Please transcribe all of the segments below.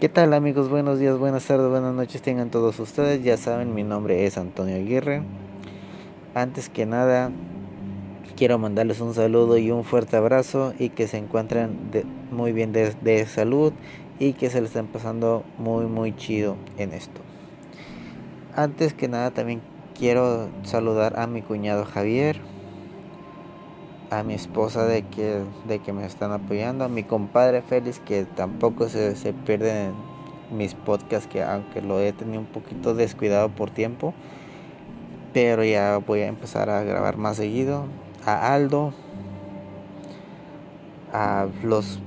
¿Qué tal amigos? Buenos días, buenas tardes, buenas noches tengan todos ustedes. Ya saben, mi nombre es Antonio Aguirre. Antes que nada, quiero mandarles un saludo y un fuerte abrazo y que se encuentren muy bien de, de salud y que se les estén pasando muy muy chido en esto. Antes que nada también quiero saludar a mi cuñado Javier, a mi esposa de que, de que me están apoyando, a mi compadre Félix que tampoco se, se pierden mis podcasts, que aunque lo he tenido un poquito descuidado por tiempo, pero ya voy a empezar a grabar más seguido, a Aldo, a los,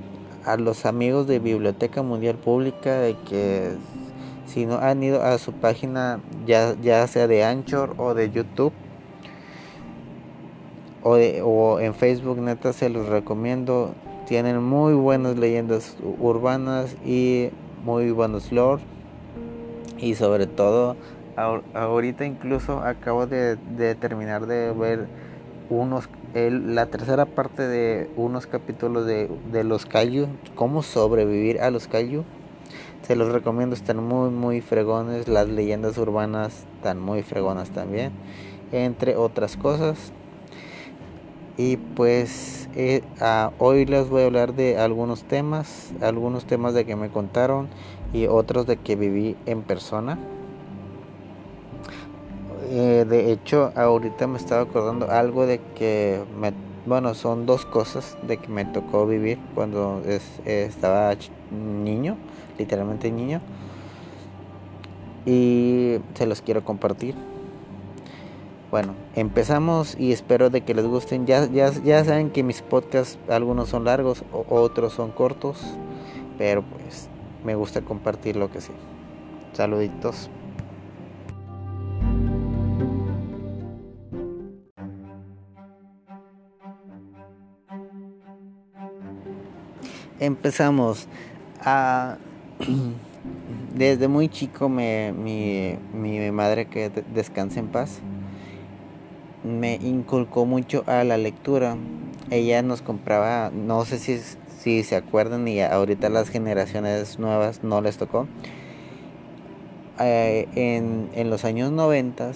a los amigos de Biblioteca Mundial Pública, de que si no han ido a su página, ya, ya sea de Anchor o de YouTube, o, en Facebook, neta, se los recomiendo. Tienen muy buenas leyendas urbanas y muy buenos lore. Y sobre todo, ahorita incluso acabo de, terminar de ver unos la tercera parte de unos capítulos de, de los Kaiju, cómo sobrevivir a los Kaiju. Se los recomiendo, están muy muy fregones, las leyendas urbanas están muy fregonas también, entre otras cosas. Y pues eh, hoy les voy a hablar de algunos temas, algunos temas de que me contaron y otros de que viví en persona. Eh, de hecho, ahorita me estaba acordando algo de que me, bueno, son dos cosas de que me tocó vivir cuando estaba niño, literalmente niño. Y se los quiero compartir. Bueno, empezamos y espero de que les gusten. Ya, ya, ya saben que mis podcasts algunos son largos, otros son cortos, pero pues me gusta compartir lo que sí. Saluditos. Empezamos. A... Desde muy chico me, mi, mi madre que descanse en paz me inculcó mucho a la lectura. Ella nos compraba, no sé si, si se acuerdan y ahorita las generaciones nuevas no les tocó. Eh, en, en, los años 90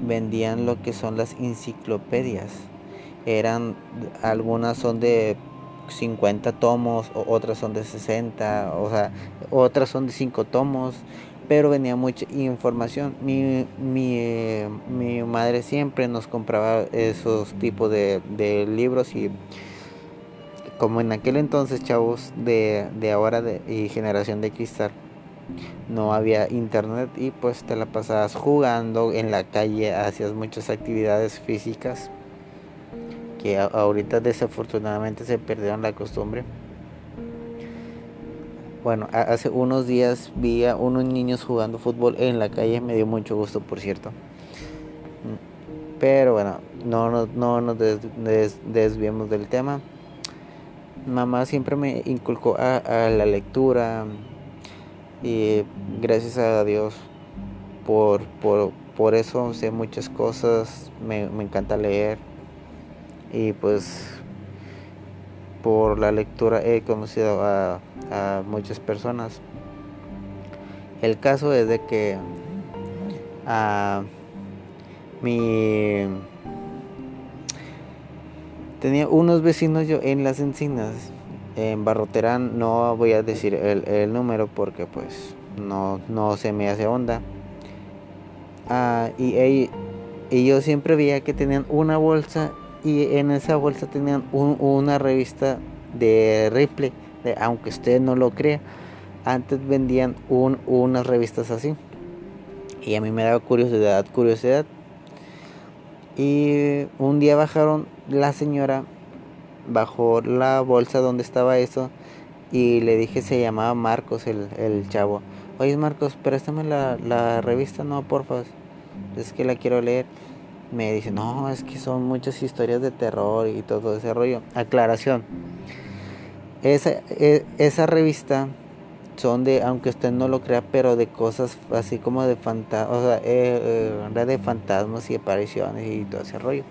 vendían lo que son las enciclopedias. Eran, algunas son de 50 tomos, otras son de 60, o sea, otras son de 5 tomos, pero venía mucha información. Mi, mi, madre siempre nos compraba esos tipos de, libros y como en aquel entonces, chavos de, de ahora de, y generación de cristal, no había internet y pues te la pasabas jugando en la calle, hacías muchas actividades físicas que ahorita desafortunadamente se perdieron la costumbre. Bueno, hace unos días vi a unos niños jugando fútbol en la calle, me dio mucho gusto, por cierto. Mm, pero bueno, no, no, no nos desviemos del tema. Mamá siempre me inculcó a, la lectura y gracias a Dios por, por, eso sé muchas cosas, me encanta leer y pues por la lectura he conocido a, muchas personas. El caso es de que a mi tenía unos vecinos yo en las encinas en Barroterán no voy a decir el, número porque pues no, no se me hace onda ah, y, y yo siempre veía que tenían una bolsa y en esa bolsa tenían una revista de Ripley, de, aunque usted no lo crea. Antes vendían un, unas revistas así. Y a mí me daba curiosidad, curiosidad. Y un día bajaron, la señora bajó la bolsa donde estaba eso y le dije se llamaba Marcos el, el chavo. Oye Marcos, préstame la, la revista, no, porfa. Es que la quiero leer me dice, no, es que son muchas historias de terror y todo ese rollo. Aclaración. Esa, e, esa revista son de, aunque usted no lo crea, pero de cosas así como de fantasmas, o sea, eh, eh, de fantasmas y apariciones y todo ese rollo.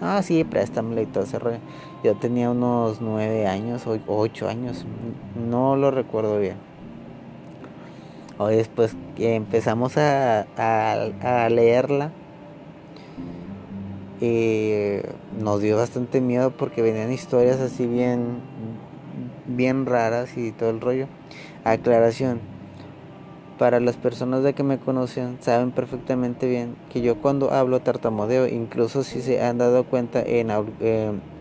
Ah, sí, préstamela y todo ese rollo. Yo tenía unos nueve años o ocho años, no lo recuerdo bien. Hoy después empezamos a, a, leerla, y nos dio bastante miedo porque venían historias así bien, bien raras y todo el rollo. Aclaración, para las personas de que me conocen saben perfectamente bien que yo cuando hablo tartamudeo, incluso si se han dado cuenta en,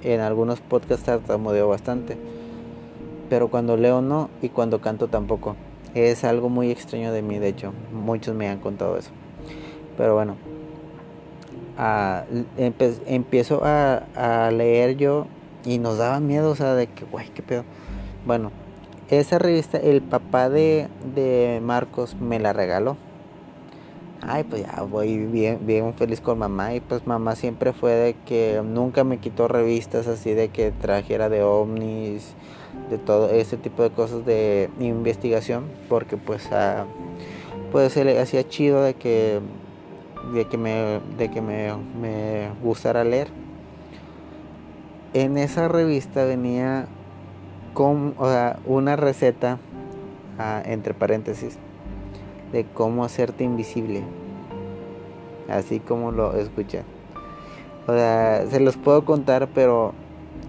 en algunos podcasts tartamudeo bastante, pero cuando leo no y cuando canto tampoco. Es algo muy extraño de mí, de hecho, muchos me han contado eso. Pero bueno, empiezo a, a leer yo y nos daba miedo, o sea, de que, güey, qué pedo. Bueno, esa revista, el papá de, Marcos me la regaló. Ay, pues ya voy bien, bien feliz con mamá. Y pues mamá siempre fue de que nunca me quitó revistas así de que trajera de ovnis, de todo ese tipo de cosas de investigación. Porque pues, ah, pues se le hacía chido de que, de que, me, de que me, me gustara leer. En esa revista venía con, o sea, una receta, ah, entre paréntesis, de cómo hacerte invisible. Así como lo escuchan. O sea, se los puedo contar, pero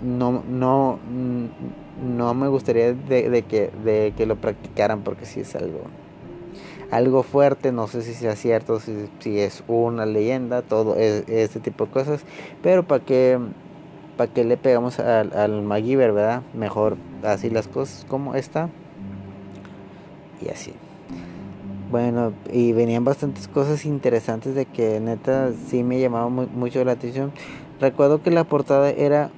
no, no, no me gustaría de, que, de que lo practicaran porque si es algo, algo fuerte, no sé si sea cierto, si, si es una leyenda, todo este tipo de cosas, pero para que para que le pegamos al, al MacGyver, ¿verdad? Mejor así las cosas como está. Y así. Bueno, y venían bastantes cosas interesantes de que neta sí me llamaba mucho la atención. Recuerdo que la portada era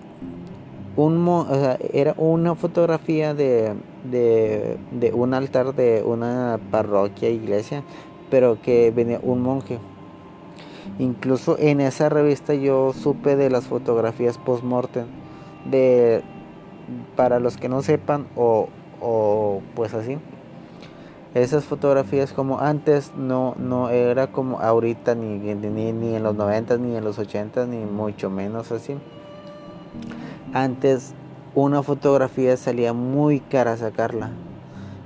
un o sea, era una fotografía de, de, de un altar de una parroquia, iglesia, pero que venía un monje Incluso en esa revista yo supe de las fotografías post-mortem. De, para los que no sepan, o, o pues así. Esas fotografías como antes no, no era como ahorita, ni, ni, ni en los 90 ni en los 80 ni mucho menos así. Antes una fotografía salía muy cara sacarla.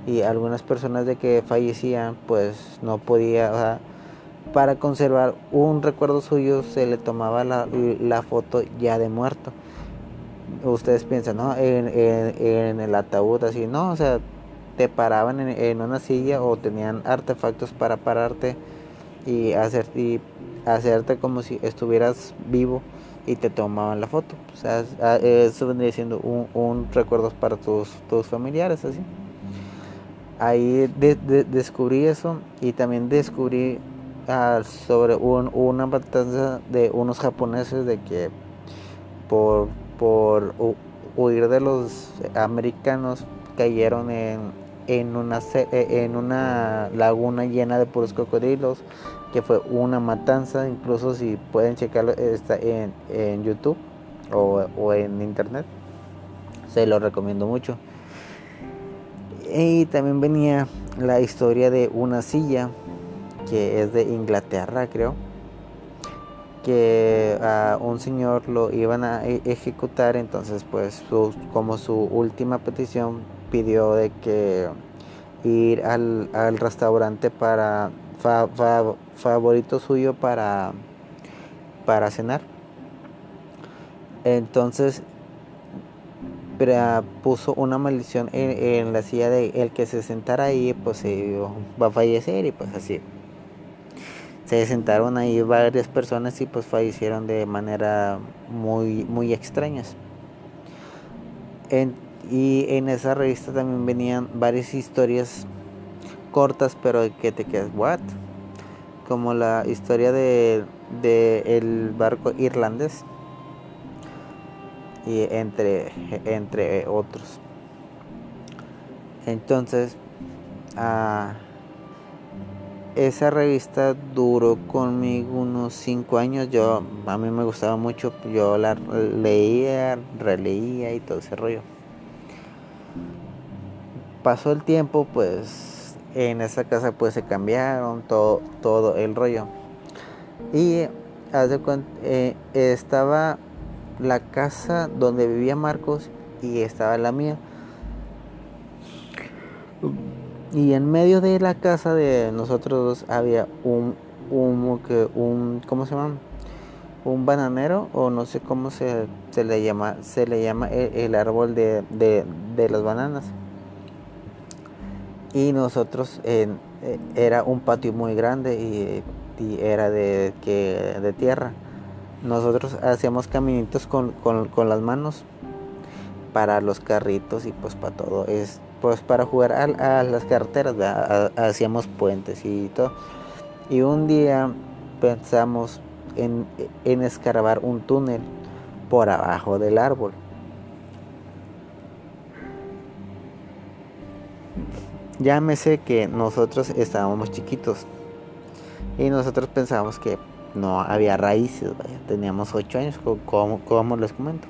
Y algunas personas de que fallecían pues no podía, para conservar un recuerdo suyo se le tomaba la, foto ya de muerto. Ustedes piensan, ¿no? En, el ataúd, así, ¿no? O sea, te paraban en, una silla o tenían artefactos para pararte y, hacer, y hacerte como si estuvieras vivo y te tomaban la foto. O sea, eso vendría siendo un, recuerdo para tus, tus familiares, así. Ahí descubrí eso y también descubrí sobre una matanza de unos japoneses de que por, por huir de los americanos cayeron en, en, una, e, en una laguna llena de puros cocodrilos, que fue una matanza, incluso si pueden checarlo está en, en YouTube o, o en internet, se lo recomiendo mucho. Y también venía la historia de una silla que es de Inglaterra, creo, que a un señor lo iban a e-, ejecutar, entonces pues como su última petición pidió de que ir al, restaurante para favorito suyo para para cenar. Entonces puso una maldición en, la silla de el que se sentara ahí pues va a fallecer y pues así se sentaron ahí varias personas y pues fallecieron de manera muy, muy extrañas. y en esa revista también venían varias historias cortas, pero que te quedas, ¿what? Como la historia de, el barco irlandés y entre, entre otros. Entonces, ah, esa revista duró conmigo unos 5 años. Yo, a mí me gustaba mucho. Yo la leía, releía y todo ese rollo. Pasó el tiempo, pues en esa casa pues se cambiaron todo, todo el rollo. Y eh, estaba la casa donde vivía Marcos y estaba la mía. Y en medio de la casa de nosotros dos había un, un, ¿cómo se llama? Un bananero o no sé cómo se, se le llama, se le llama el, árbol de, de, de, las bananas. Y nosotros eh, era un patio muy grande y, y era de, que, de tierra. Nosotros hacíamos caminitos con, con, con las manos para los carritos y pues para todo. Es pues para jugar a, las carreteras, hacíamos puentes y todo. Y un día pensamos en, en escarbar un túnel por abajo del árbol. Llámese que nosotros estábamos chiquitos. Y nosotros pensábamos que no había raíces, teníamos ocho años, como, les comento.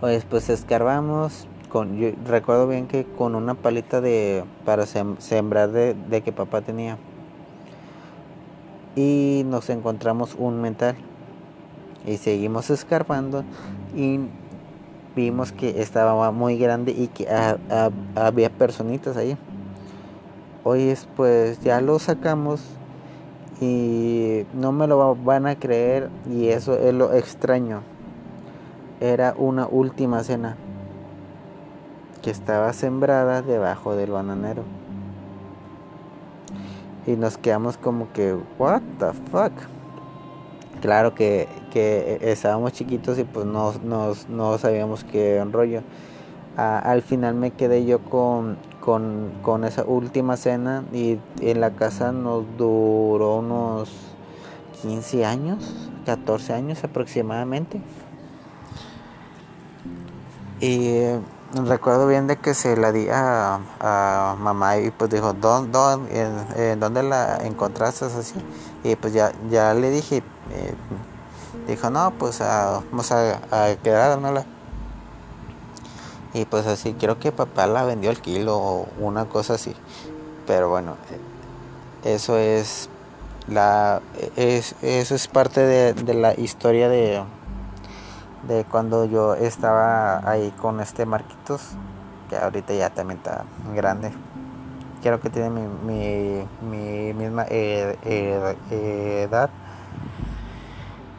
Pues, pues escarbamos, con, yo recuerdo bien que con una palita de para sembrar de, de, que papá tenía. Y nos encontramos un mental. Y seguimos escarbando y vimos que estaba muy grande y que había personitas ahí hoy pues ya lo sacamos y no me lo van a creer y eso es lo extraño era una última cena que estaba sembrada debajo del bananero. Y nos quedamos como que, what the fuck. Claro que, que estábamos chiquitos y pues no, no sabíamos qué rollo. al final me quedé yo con, con, con esa última cena y en la casa nos duró unos 15 años, 14 años aproximadamente. Y recuerdo bien de que se la di a, mamá y pues dijo, ¿dónde, en, dónde la encontraste así? Y pues ya, ya le dije, eh, dijo, no, pues vamos a, a quedárnosla. Y pues así, creo que papá la vendió al kilo o una cosa así. Pero bueno, eso es la es, eso es parte de, de la historia de de cuando yo estaba ahí con este Marquitos, que ahorita ya también está grande. Creo que tiene mi, mi, misma eh, eh, edad.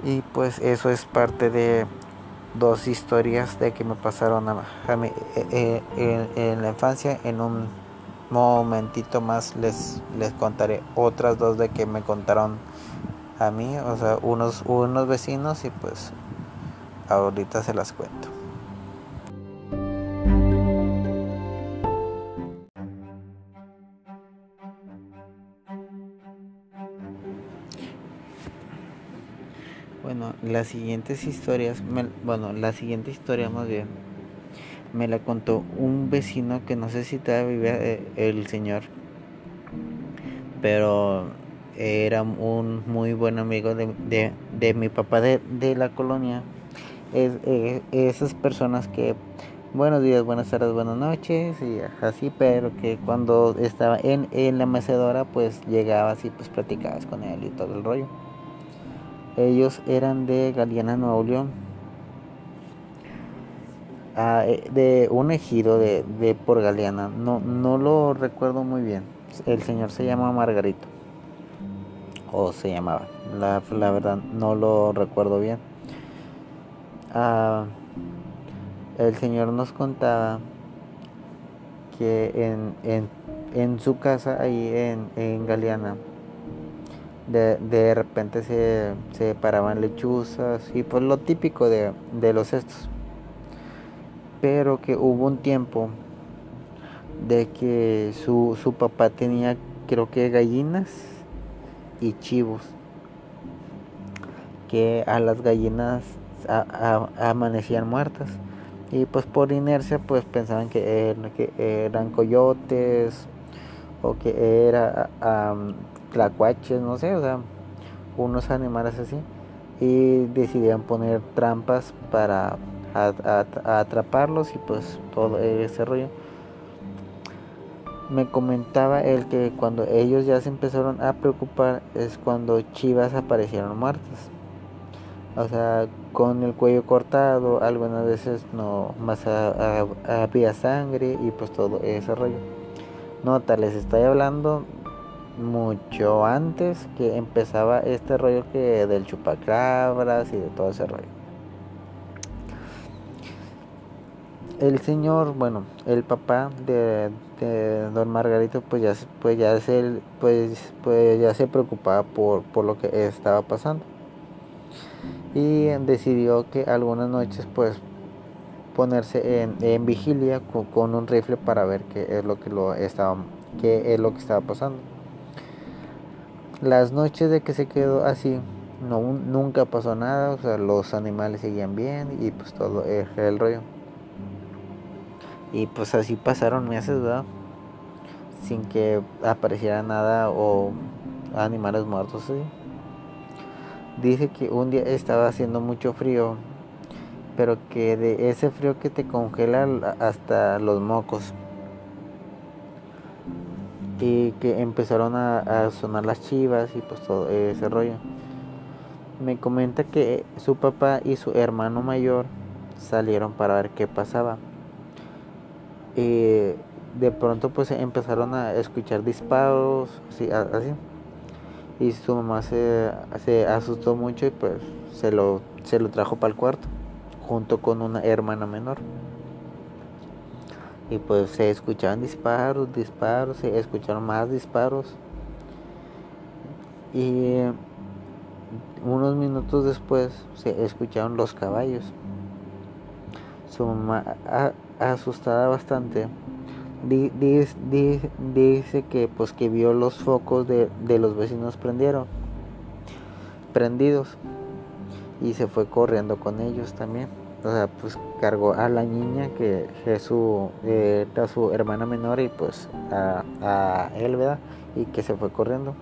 Y pues eso es parte de dos historias de que me pasaron a, mí eh, en, la infancia. En un momentito más les, les contaré otras dos de que me contaron a mí, o sea, unos, unos vecinos y pues ahorita se las cuento. Las siguientes historias, bueno, la siguiente historia más bien, me la contó un vecino que no sé si todavía vivía eh, el señor, pero era un muy buen amigo de, de, mi papá de, de la colonia es, eh, esas personas que buenos días, buenas tardes, buenas noches y así, pero que cuando estaba en, en la mecedora pues llegabas y pues platicabas con él y todo el rollo. Ellos eran de Galeana, Nuevo. Ah, eh, de un ejido de, de, por Galeana, no, no lo recuerdo muy bien. El señor se llama Margarito. O se llamaba. La, la verdad no lo recuerdo bien Ah, el Señor nos contaba que en, en, en su casa ahí en, en Galeana de, de repente se, se, paraban lechuzas y pues lo típico de, de los estos. Pero que hubo un tiempo de que su, su papá tenía creo que gallinas y chivos que a las gallinas amanecían muertas. Y pues por inercia pues pensaban que, que eran coyotes o que era tlacuaches, no sé, o sea, unos animales así y decidían poner trampas para atraparlos y pues todo ese rollo. Me comentaba el que cuando ellos ya se empezaron a preocupar es cuando chivas aparecieron muertas o sea, con el cuello cortado, algunas veces no más había sangre y pues todo ese rollo. Nota, les estoy hablando mucho antes que empezaba este rollo que del chupacabras y de todo ese rollo. El señor, bueno, el papá de, don Margarito pues ya, pues ya se, pues, pues ya se preocupaba por, por lo que estaba pasando y decidió que algunas noches pues ponerse en, vigilia con, un rifle para ver qué es lo que lo estaba qué es lo que estaba pasando las noches de que se quedó así no nunca pasó nada o sea los animales seguían bien y pues todo el rollo y pues así pasaron meses verdad sin que apareciera nada o animales muertos ¿sí? dice que un día estaba haciendo mucho frío, pero que de ese frío que te congela hasta los mocos. Y que empezaron a, sonar las chivas y pues todo ese rollo. Me comenta que su papá y su hermano mayor salieron para ver qué pasaba. Y de pronto pues empezaron a escuchar disparos, así y su mamá se, se asustó mucho y pues se lo, se lo trajo para el cuarto junto con una hermana menor. Y pues se escuchaban disparos, disparos, se escucharon más disparos. Y unos minutos después se escucharon los caballos. Su mamá, asustada bastante, dice, que pues que vio los focos de, los vecinos prendieron prendidos y se fue corriendo con ellos también o sea pues cargó a la niña que es su, eh, su hermana menor y pues a, a él verdad y que se fue corriendo.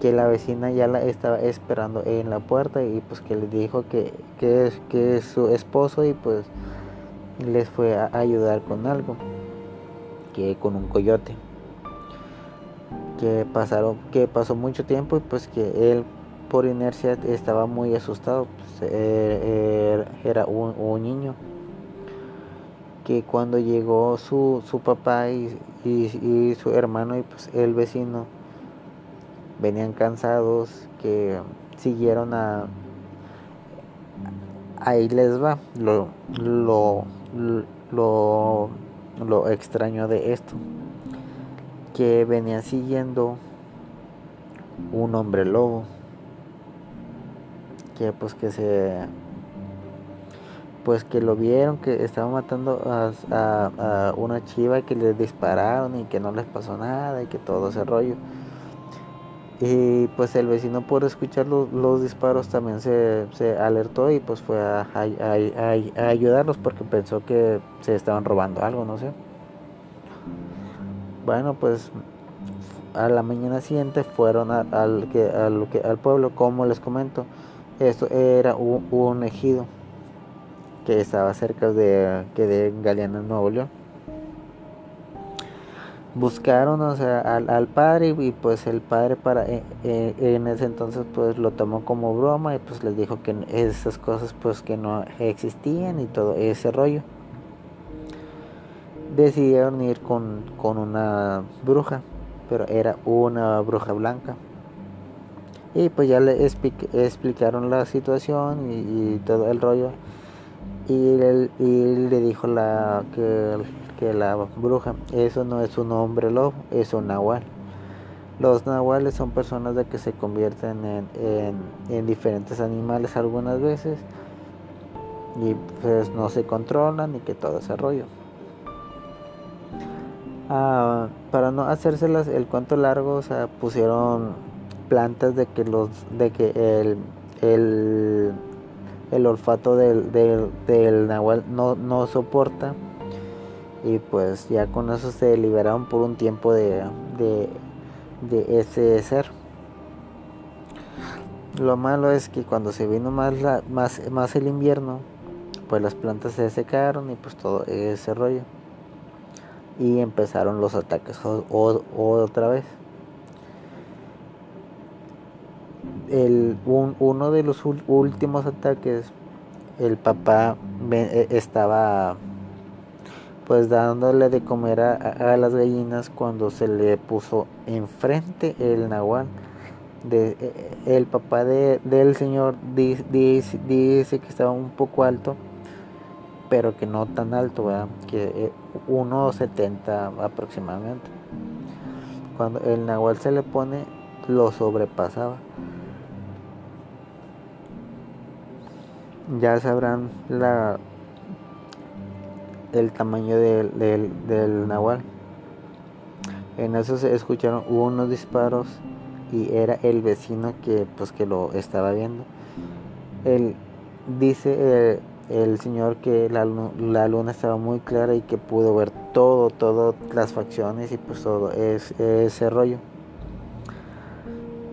Que la vecina ya la estaba esperando en la puerta y pues que le dijo que, que, que es su esposo y pues les fue a ayudar con algo con un coyote. Que pasaron que pasó mucho tiempo y pues que él por inercia estaba muy asustado pues, eh, era un, niño que cuando llegó su, su papá y, y, su hermano y pues el vecino venían cansados que siguieron a ahí les va lo lo, lo lo extraño de esto, que venía siguiendo un hombre lobo, que pues que se pues que lo vieron que estaba matando a, una chiva que le dispararon y que no les pasó nada y que todo ese rollo y pues el vecino por escuchar los, disparos también se, alertó y pues fue a, ayudarlos porque pensó que se estaban robando algo, no sé. Bueno, pues a la mañana siguiente fueron al pueblo, como les comento. Esto era un, ejido que estaba cerca de, que de Galeana, Nuevo León. Buscaron al, padre y, pues el padre para eh, eh, en ese entonces pues lo tomó como broma y pues les dijo que esas cosas pues que no existían y todo ese rollo. Decidieron ir con, una bruja pero era una bruja blanca y pues ya le explicaron la situación y, todo el rollo y, y le dijo la que la bruja. Eso no es un hombre lobo, es un nahual. Los nahuales son personas de que se convierten en, diferentes animales algunas veces y pues no se controlan y que todo ese rollo. Ah, para no hacérselas el cuento largo, o sea, pusieron plantas de que los de que el, el, el olfato del, del, nahual no, no soporta y pues ya con eso se liberaron por un tiempo de, de, ese ser. Lo malo es que cuando se vino más, más, más el invierno, pues las plantas se secaron y pues todo ese rollo. Y empezaron los ataques otra vez. El, uno de los últimos ataques, el papá e, estaba pues dándole de comer a, las gallinas cuando se le puso enfrente el nahual. De, e, e, el papá de, del señor dice, dice, que estaba un poco alto, pero que no tan alto, ¿verdad? que 1,70 aproximadamente. Cuando el nahual se le pone, lo sobrepasaba. Ya sabrán la, el tamaño del, del, nahual. En eso se escucharon unos disparos y era el vecino que pues que lo estaba viendo. Él dice eh, el señor que la, la, luna estaba muy clara y que pudo ver todo, todas las facciones y pues todo ese rollo.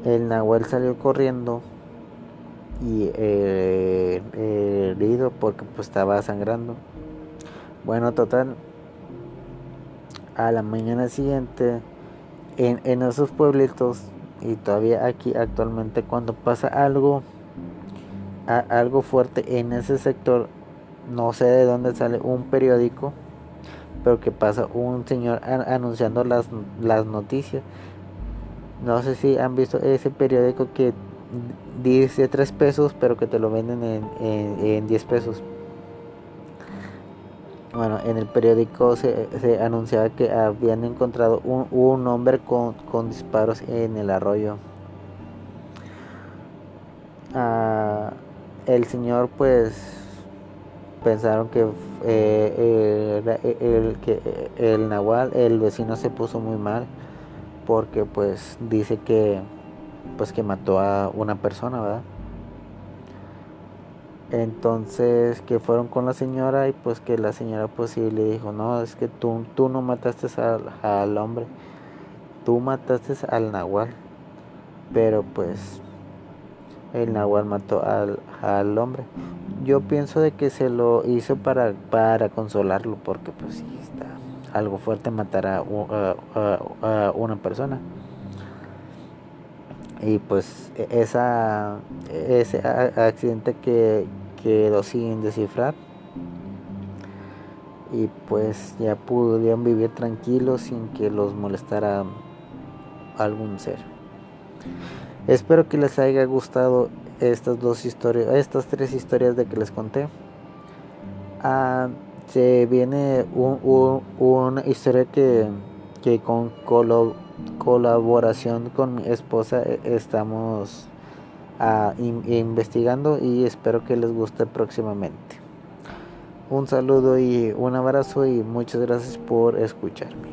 El Nahuel salió corriendo y eh, herido porque pues estaba sangrando. Bueno, total, a la mañana siguiente en, en esos pueblitos y todavía aquí actualmente cuando pasa algo algo fuerte en ese sector, no sé de dónde sale un periódico, pero que pasa un señor anunciando las, las noticias. No sé si han visto ese periódico que dice 3 pesos, pero que te lo venden en, en, 10 pesos. Bueno, en el periódico se, anunciaba que habían encontrado un, un hombre con, con disparos en el arroyo. Ah, el señor pues pensaron que eh, el, que el nahual el vecino se puso muy mal porque pues dice que pues que mató a una persona verdad entonces que fueron con la señora y pues que la señora pues sí le dijo no es que tú, tú no mataste al, al hombre tú mataste al nahual pero pues el nahual mató al, al, hombre. Yo pienso de que se lo hizo para, para consolarlo, porque pues sí está algo fuerte matar a, a, una persona. Y pues e, esa, ese accidente que quedó sin descifrar. Y pues ya pudieron vivir tranquilos sin que los molestara algún ser. Espero que les haya gustado estas dos historias, estas tres historias de que les conté. Ah, se viene una historia que, que con colaboración con mi esposa eh, estamos ah, investigando y espero que les guste próximamente. Un saludo y un abrazo y muchas gracias por escucharme.